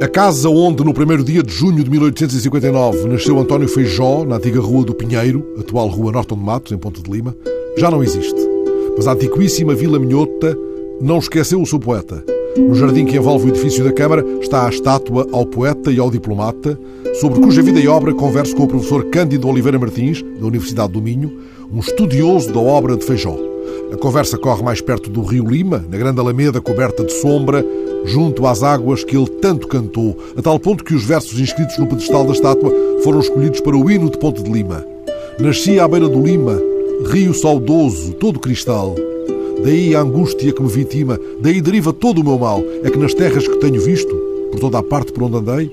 A casa onde, no primeiro dia de junho de 1859, nasceu António Feijó, na antiga Rua do Pinheiro, atual Rua Norton de Matos, em Ponte de Lima, já não existe. Mas a antiquíssima Vila Minhota não esqueceu o seu poeta. No jardim que envolve o edifício da Câmara está a estátua ao poeta e ao diplomata, sobre cuja vida e obra converso com o professor Cândido Oliveira Martins, da Universidade do Minho, um estudioso da obra de Feijó. A conversa corre mais perto do Rio Lima, na grande alameda coberta de sombra, junto às águas que ele tanto cantou, a tal ponto que os versos inscritos no pedestal da estátua foram escolhidos para o hino de Ponte de Lima. Nasci à beira do Lima, rio saudoso, todo cristal. Daí a angústia que me vitima, daí deriva todo o meu mal. É que nas terras que tenho visto, por toda a parte por onde andei,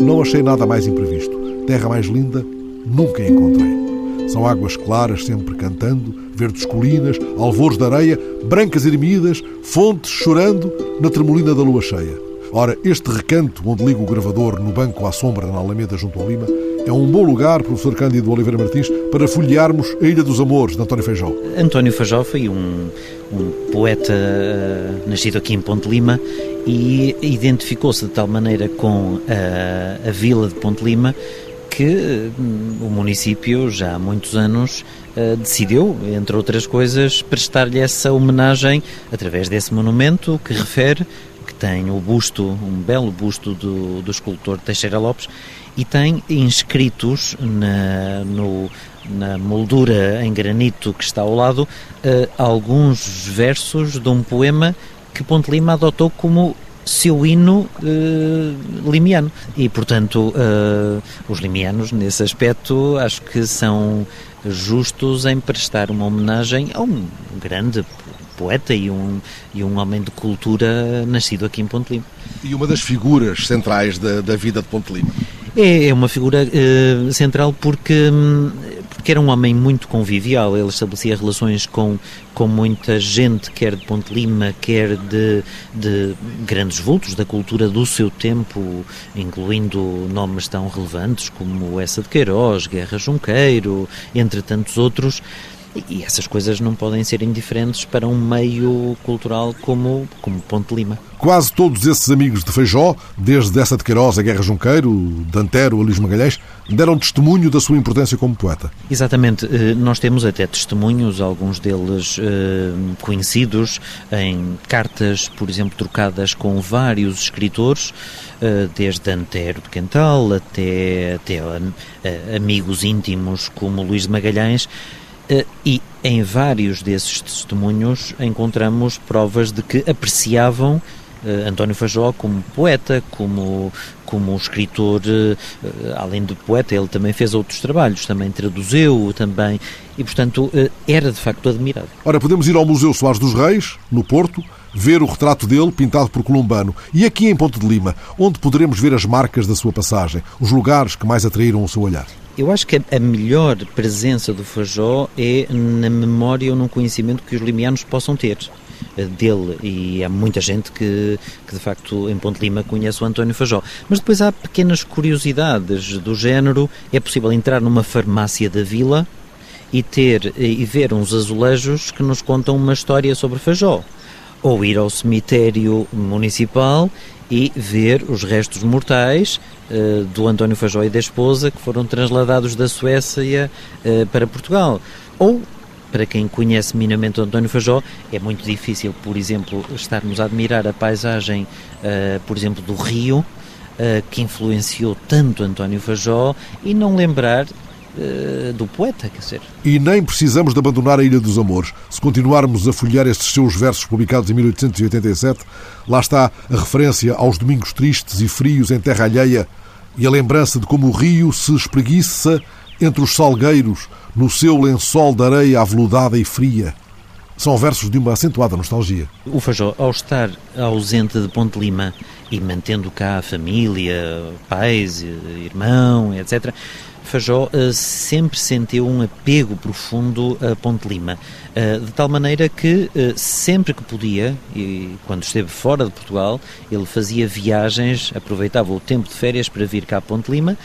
não achei nada mais imprevisto. Terra mais linda, nunca encontrei. São águas claras sempre cantando, verdes colinas, alvores de areia, brancas ermidas, fontes chorando na tremolina da lua cheia. Ora, este recanto onde ligo o gravador no banco à sombra na Alameda junto ao Lima é um bom lugar, professor Cândido Oliveira Martins, para folhearmos a Ilha dos Amores, de António Feijó. António Feijó foi um, um poeta uh, nascido aqui em Ponte Lima e identificou-se de tal maneira com uh, a vila de Ponte Lima que hum, o município já há muitos anos uh, decidiu, entre outras coisas, prestar-lhe essa homenagem através desse monumento que refere que tem o busto, um belo busto do, do escultor Teixeira Lopes e tem inscritos na, no, na moldura em granito que está ao lado uh, alguns versos de um poema que Ponte Lima adotou como seu hino uh, limiano. E, portanto, uh, os limianos, nesse aspecto, acho que são justos em prestar uma homenagem a um grande poeta e um, e um homem de cultura nascido aqui em Ponte Lima. E uma das figuras centrais da, da vida de Ponte Lima. É, é uma figura uh, central porque, hum, porque era um homem muito convivial, ele estabelecia relações com, com muita gente, quer de Ponte Lima, quer de, de grandes vultos da cultura do seu tempo, incluindo nomes tão relevantes como essa de Queiroz, Guerra Junqueiro, entre tantos outros. E essas coisas não podem ser indiferentes para um meio cultural como, como Ponte Lima. Quase todos esses amigos de Feijó, desde essa de Queiroz a Guerra Junqueiro, Dantero, Luís Magalhães, deram testemunho da sua importância como poeta. Exatamente. Eh, nós temos até testemunhos, alguns deles eh, conhecidos, em cartas, por exemplo, trocadas com vários escritores, eh, desde Antero de Quental até, até amigos íntimos como Luís de Magalhães, e em vários desses testemunhos encontramos provas de que apreciavam Uh, António Fajó como poeta, como, como escritor, uh, além de poeta, ele também fez outros trabalhos, também traduziu, também, e portanto era de facto admirado. Ora, podemos ir ao Museu Soares dos Reis, no Porto, ver o retrato dele pintado por Columbano. E aqui em Ponte de Lima, onde poderemos ver as marcas da sua passagem, os lugares que mais atraíram o seu olhar. Eu acho que a melhor presença do Fajó é na memória ou no conhecimento que os limianos possam ter eh, dele e há muita gente que, que de facto em Ponte Lima conhece o António Fajó. Mas depois há pequenas curiosidades do género. É possível entrar numa farmácia da vila e ter e ver uns azulejos que nos contam uma história sobre Fajó. Ou ir ao cemitério municipal e ver os restos mortais uh, do António Fajó e da esposa que foram transladados da Suécia uh, para Portugal. Ou, para quem conhece minimamente António Fajó, é muito difícil, por exemplo, estarmos a admirar a paisagem, uh, por exemplo, do Rio, que influenciou tanto António Fajó, e não lembrar do poeta, quer dizer. E nem precisamos de abandonar a Ilha dos Amores. Se continuarmos a folhear estes seus versos publicados em 1887, lá está a referência aos domingos tristes e frios em terra alheia e a lembrança de como o rio se espreguiça entre os salgueiros no seu lençol de areia aveludada e fria. São versos de uma acentuada nostalgia. O Fajó, ao estar ausente de Ponte Lima e mantendo cá a família, pais, irmão, etc., Fajó uh, sempre sentiu um apego profundo a Ponte Lima, uh, de tal maneira que uh, sempre que podia, e quando esteve fora de Portugal, ele fazia viagens, aproveitava o tempo de férias para vir cá a Ponte Lima,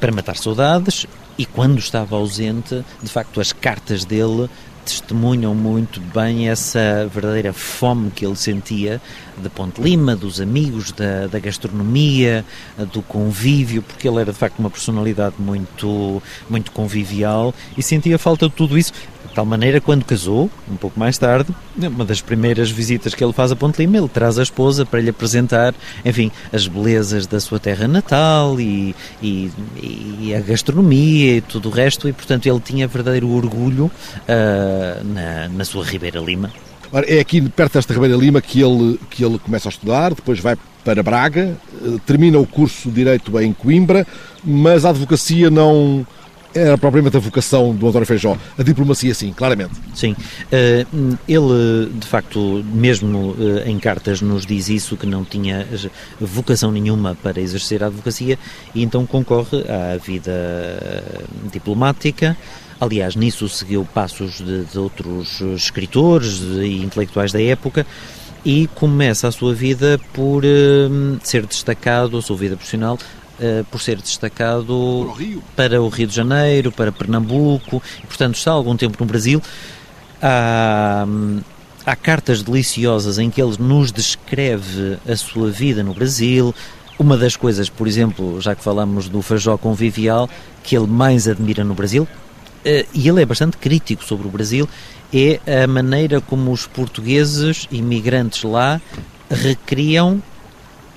para matar saudades, e quando estava ausente, de facto, as cartas dele testemunham muito bem essa verdadeira fome que ele sentia de Ponte Lima, dos amigos, da, da, gastronomia, do convívio, porque ele era de facto uma personalidade muito, muito convivial e sentia falta de tudo isso. De tal maneira, quando casou, um pouco mais tarde, uma das primeiras visitas que ele faz a Ponte Lima, ele traz a esposa para lhe apresentar, enfim, as belezas da sua terra natal e, e, e a gastronomia e tudo o resto, e portanto ele tinha verdadeiro orgulho uh, na, na sua Ribeira Lima. Ora, é aqui perto desta Ribeira Lima que ele, que ele começa a estudar, depois vai para Braga, eh, termina o curso de Direito em Coimbra, mas a advocacia não era propriamente a vocação do António Feijó. A diplomacia, sim, claramente. Sim. Eh, ele, de facto, mesmo eh, em cartas nos diz isso, que não tinha vocação nenhuma para exercer a advocacia e então concorre à vida diplomática, Aliás, nisso seguiu passos de, de outros escritores e intelectuais da época e começa a sua vida por uh, ser destacado, a sua vida profissional, uh, por ser destacado o para o Rio de Janeiro, para Pernambuco, e, portanto está algum tempo no Brasil. Há, há cartas deliciosas em que ele nos descreve a sua vida no Brasil. Uma das coisas, por exemplo, já que falamos do Fajó convivial, que ele mais admira no Brasil, eh, e ele é bastante crítico sobre o Brasil, é a maneira como os portugueses imigrantes lá recriam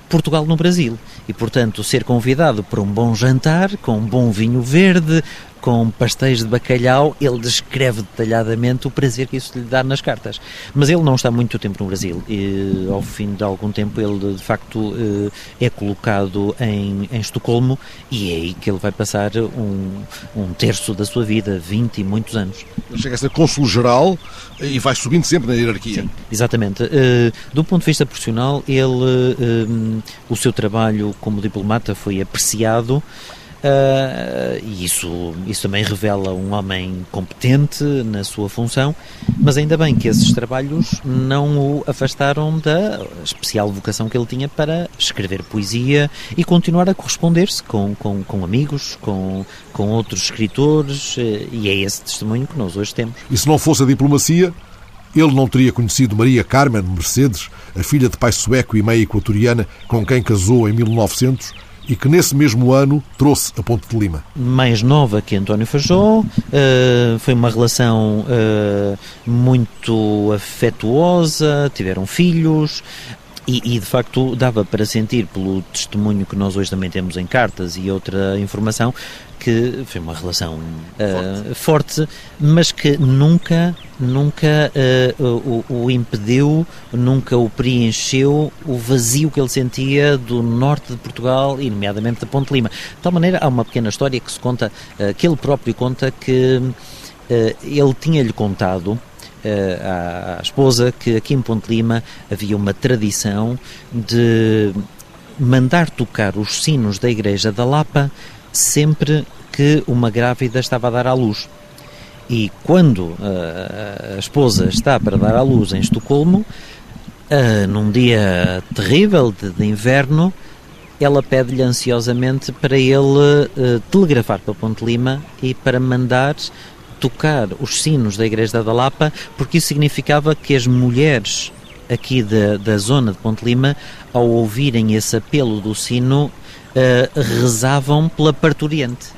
Portugal no Brasil. E, portanto, ser convidado para um bom jantar, com um bom vinho verde, com pastéis de bacalhau, ele descreve detalhadamente o prazer que isso lhe dá nas cartas. Mas ele não está muito tempo no Brasil. E, ao fim de algum tempo, ele de facto eh, é colocado em, em Estocolmo e é aí que ele vai passar um, um terço da sua vida, 20 e muitos anos. Ele chega a ser cônsul-geral e vai subindo sempre na hierarquia. Sim, exatamente. Uh, do ponto de vista profissional, ele, uh, o seu trabalho como diplomata foi apreciado. Uh, e isso, isso também revela um homem competente na sua função, mas ainda bem que esses trabalhos não o afastaram da especial vocação que ele tinha para escrever poesia e continuar a corresponder-se com, com, com amigos, com, com outros escritores, uh, e é esse testemunho que nós hoje temos. E se não fosse a diplomacia, ele não teria conhecido Maria Carmen Mercedes, a filha de pai sueco e meia equatoriana, com quem casou em 1900 e que nesse mesmo ano trouxe a Ponte de Lima. Mais nova que António Fajó, uh, foi uma relação uh, muito afetuosa, tiveram filhos, e, e, de facto dava para sentir, pelo testemunho que nós hoje também temos em cartas e outra informação, que foi uma relação uh, forte. forte. mas que nunca, nunca uh, o, o, impediu, nunca o preencheu o vazio que ele sentia do norte de Portugal e, nomeadamente, da Ponte Lima. De tal maneira, há uma pequena história que se conta, uh, que ele próprio conta, que ele tinha-lhe contado à, esposa que aqui em Ponte Lima havia uma tradição de mandar tocar os sinos da igreja da Lapa sempre que uma grávida estava a dar à luz. E quando a esposa está para dar à luz em Estocolmo, num dia terrível de, de inverno, ela pede-lhe ansiosamente para ele uh, telegrafar para Ponte Lima e para mandar tocar os sinos da Igreja da Lapa, porque isso significava que as mulheres aqui da, da zona de Ponte Lima, ao ouvirem esse apelo do sino, uh, rezavam pela parturiente.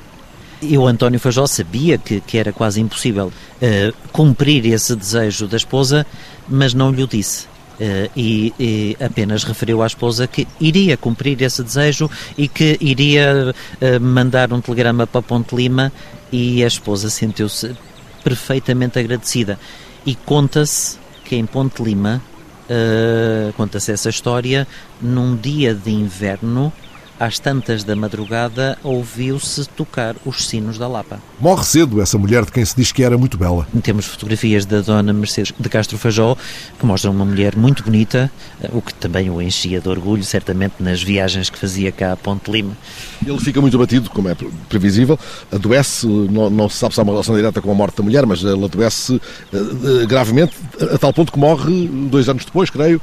E o António Fajó sabia que, que era quase impossível uh, cumprir esse desejo da esposa, mas não lhe o disse. Uh, e, e, apenas referiu à esposa que iria cumprir esse desejo e que iria uh, mandar um telegrama para Ponte Lima e a esposa sentiu-se perfeitamente agradecida. E conta-se que em Ponte Lima, uh, conta-se essa história, num dia de inverno, às tantas da madrugada, ouviu-se tocar os sinos da Lapa. Morre cedo essa mulher de quem se diz que era muito bela. Temos fotografias da dona Mercedes de Castro Fajó, que mostram uma mulher muito bonita, eh, o que também o enchia de orgulho, certamente, nas viagens que fazia cá a Ponte Lima. Ele fica muito abatido, como é previsível, adoece, não, não se sabe se há uma relação direta com a morte da mulher, mas ele adoece uh, gravemente, a tal ponto que morre dois anos depois, creio,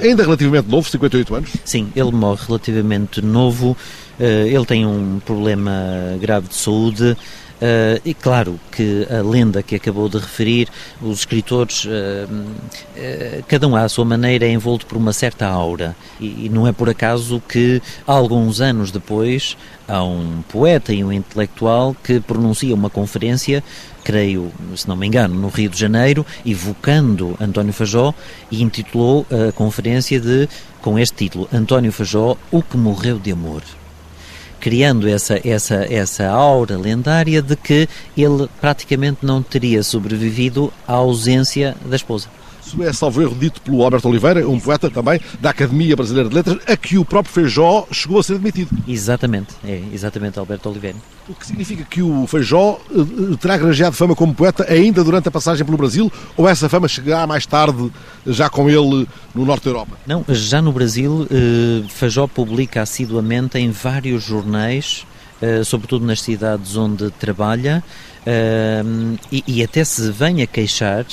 ainda relativamente novo, 58 anos? Sim, ele morre relativamente novo. Eh, ele tem um problema grave de saúde Uh, e claro que a lenda que acabou de referir, os escritores, uh, uh, cada um à sua maneira é envolto por uma certa aura. E, e, não é por acaso que, alguns anos depois, há um poeta e um intelectual que pronuncia uma conferência, creio, se não me engano, no Rio de Janeiro, evocando António Fajó e intitulou a conferência de, com este título, António Fajó, O que Morreu de Amor criando essa, essa, essa aura lendária de que ele praticamente não teria sobrevivido à ausência da esposa. Isso é, salvo erro, dito pelo Alberto Oliveira, um poeta também da Academia Brasileira de Letras, a que o próprio Feijó chegou a ser admitido. Exatamente, é exatamente Alberto Oliveira. O que significa que o Feijó eh, terá granjeado fama como poeta ainda durante a passagem pelo Brasil, ou essa fama chegará mais tarde, já com ele no Norte da Europa? Não, já no Brasil, eh, Feijó publica assiduamente em vários jornais, eh, sobretudo nas cidades onde trabalha, e até se vem a queixar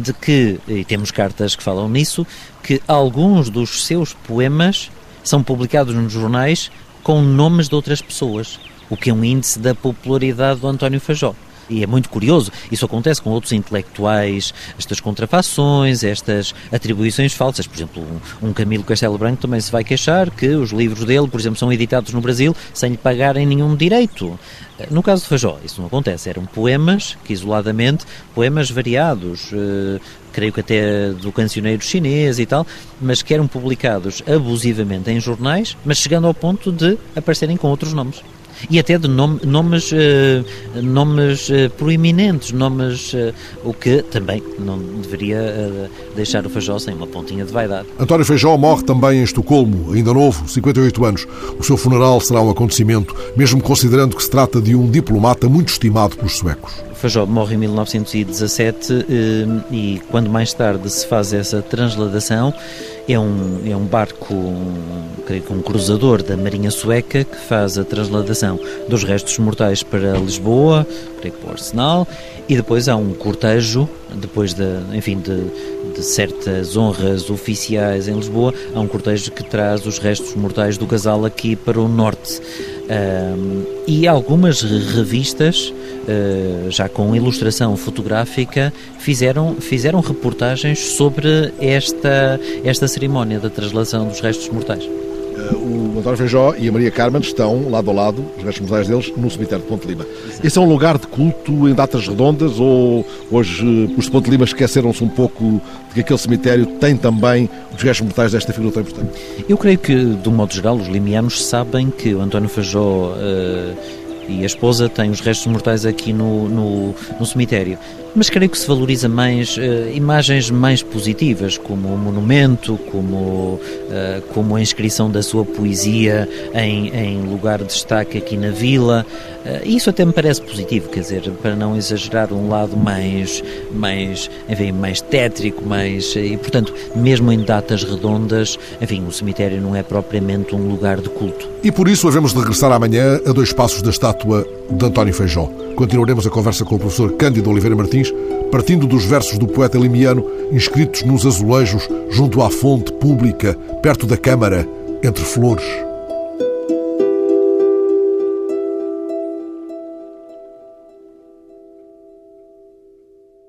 de que, e temos cartas que falam nisso, que alguns dos seus poemas são publicados nos jornais com nomes de outras pessoas, o que é um índice da popularidade do António Fajó. E é muito curioso, isso acontece com outros intelectuais, estas contrafações, estas atribuições falsas. Por exemplo, um Camilo Castelo Branco também se vai queixar que os livros dele, por exemplo, são editados no Brasil sem lhe pagarem nenhum direito. No caso de Fajó, isso não acontece. Eram poemas que, isoladamente, poemas variados, eh, creio que até do cancioneiro chinês e tal, mas que eram publicados abusivamente em jornais, mas chegando ao ponto de aparecerem com outros nomes e até de nome, nomes, uh, nomes uh, proeminentes, nomes, uh, o que também não deveria deixar o Feijó sem uma pontinha de vaidade. António Feijó morre também em Estocolmo, ainda novo, 58 anos. O seu funeral será um acontecimento, mesmo considerando que se trata de um diplomata muito estimado pelos suecos. Feijó morre em 1917 e quando mais tarde se faz essa transladação, é um, é um barco, creio que um cruzador da Marinha Sueca que faz a transladação dos restos mortais para Lisboa, creio que para o Arsenal, e depois há um cortejo, depois de, enfim, de, de certas honras oficiais em Lisboa, há um cortejo que traz os restos mortais do casal aqui para o norte. Um, e algumas revistas, uh, já com ilustração fotográfica, fizeram, fizeram reportagens sobre esta, esta cerimónia da translação dos restos mortais. Eh, o António Feijó e a Maria Carmen estão lado a lado, os restos mortais deles, no cemitério de Ponte Lima. Exato. Esse é um lugar de culto em datas redondas ou hoje os de Ponte Lima esqueceram-se um pouco de que aquele cemitério tem também os restos mortais desta figura tão importante? Eu creio que, de um modo geral, os limianos sabem que o António Feijó uh, e a esposa têm os restos mortais aqui no, no, no cemitério mas creio que se valoriza mais uh, imagens mais positivas, como o monumento, como, uh, como a inscrição da sua poesia em, em lugar de destaque aqui na vila. Uh, isso até me parece positivo, quer dizer, para não exagerar um lado mais, mais, enfim, mais tétrico, mais, e portanto, mesmo em datas redondas, enfim, o cemitério não é propriamente um lugar de culto. E por isso havemos de regressar amanhã a dois passos da estátua de António Feijó. Continuaremos a conversa com o professor Cândido Oliveira Martins, partindo dos versos do poeta limiano inscritos nos azulejos junto à fonte pública, perto da Câmara, entre flores.